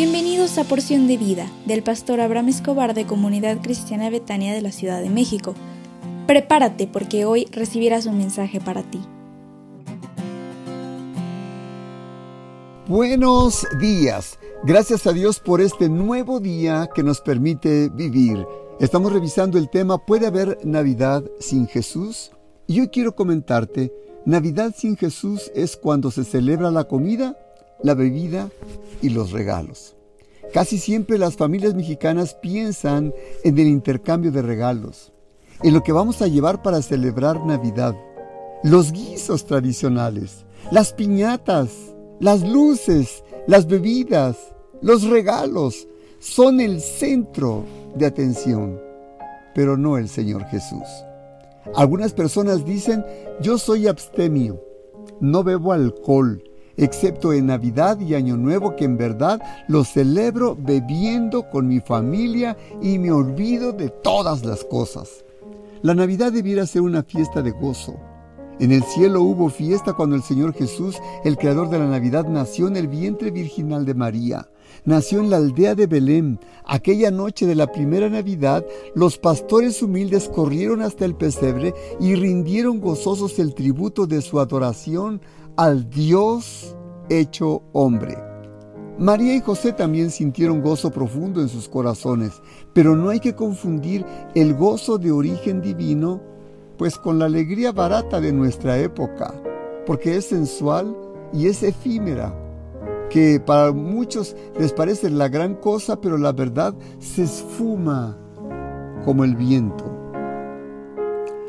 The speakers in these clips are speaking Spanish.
Bienvenidos a Porción de Vida del pastor Abraham Escobar de Comunidad Cristiana Betania de la Ciudad de México. Prepárate porque hoy recibirás un mensaje para ti. Buenos días. Gracias a Dios por este nuevo día que nos permite vivir. Estamos revisando el tema ¿Puede haber Navidad sin Jesús? Y hoy quiero comentarte, Navidad sin Jesús es cuando se celebra la comida la bebida y los regalos. Casi siempre las familias mexicanas piensan en el intercambio de regalos, en lo que vamos a llevar para celebrar Navidad, los guisos tradicionales, las piñatas, las luces, las bebidas, los regalos son el centro de atención, pero no el Señor Jesús. Algunas personas dicen, yo soy abstemio, no bebo alcohol, excepto en Navidad y Año Nuevo, que en verdad lo celebro bebiendo con mi familia y me olvido de todas las cosas. La Navidad debiera ser una fiesta de gozo. En el cielo hubo fiesta cuando el Señor Jesús, el creador de la Navidad, nació en el vientre virginal de María. Nació en la aldea de Belén. Aquella noche de la primera Navidad, los pastores humildes corrieron hasta el pesebre y rindieron gozosos el tributo de su adoración al Dios hecho hombre. María y José también sintieron gozo profundo en sus corazones, pero no hay que confundir el gozo de origen divino pues con la alegría barata de nuestra época, porque es sensual y es efímera, que para muchos les parece la gran cosa, pero la verdad se esfuma como el viento.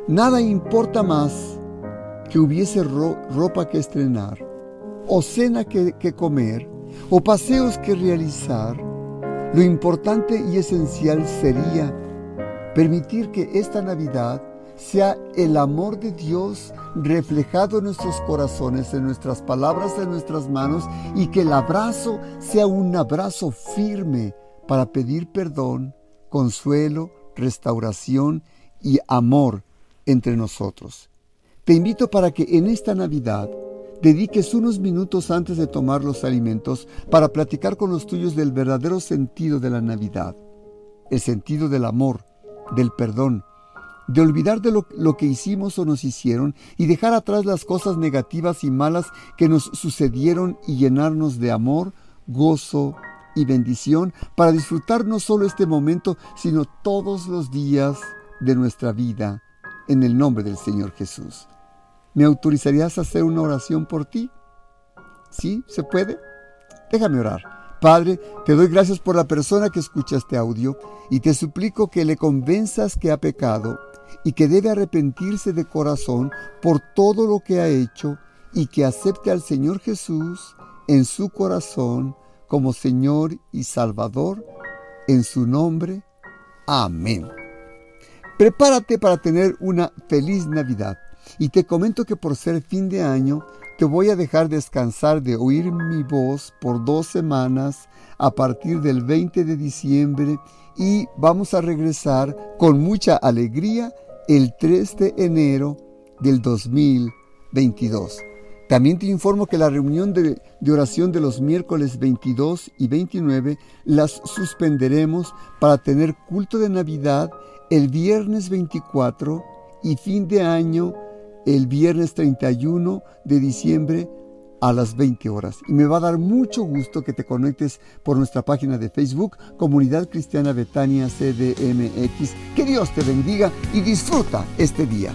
Nada importa más que hubiese ropa que estrenar, o cena que, comer, o paseos que realizar, lo importante y esencial sería permitir que esta Navidad sea el amor de Dios reflejado en nuestros corazones, en nuestras palabras, en nuestras manos, y que el abrazo sea un abrazo firme para pedir perdón, consuelo, restauración y amor entre nosotros. Te invito para que en esta Navidad dediques unos minutos antes de tomar los alimentos para platicar con los tuyos del verdadero sentido de la Navidad, el sentido del amor, del perdón, de olvidar de lo, que hicimos o nos hicieron y dejar atrás las cosas negativas y malas que nos sucedieron y llenarnos de amor, gozo y bendición para disfrutar no solo este momento, sino todos los días de nuestra vida en el nombre del Señor Jesús. ¿Me autorizarías a hacer una oración por ti? ¿Sí? ¿Se puede? Déjame orar. Padre, te doy gracias por la persona que escucha este audio y te suplico que le convenzas que ha pecado y que debe arrepentirse de corazón por todo lo que ha hecho y que acepte al Señor Jesús en su corazón como Señor y Salvador. En su nombre. Amén. Prepárate para tener una feliz Navidad. Y te comento que por ser fin de año, te voy a dejar descansar de oír mi voz por dos semanas a partir del 20 de diciembre y vamos a regresar con mucha alegría el 3 de enero del 2022. También te informo que la reunión de, de, oración de los miércoles 22 y 29 las suspenderemos para tener culto de Navidad el viernes 24 y fin de año el viernes 31 de diciembre a las 20 horas. Y me va a dar mucho gusto que te conectes por nuestra página de Facebook, Comunidad Cristiana Betania CDMX. Que Dios te bendiga y disfruta este día.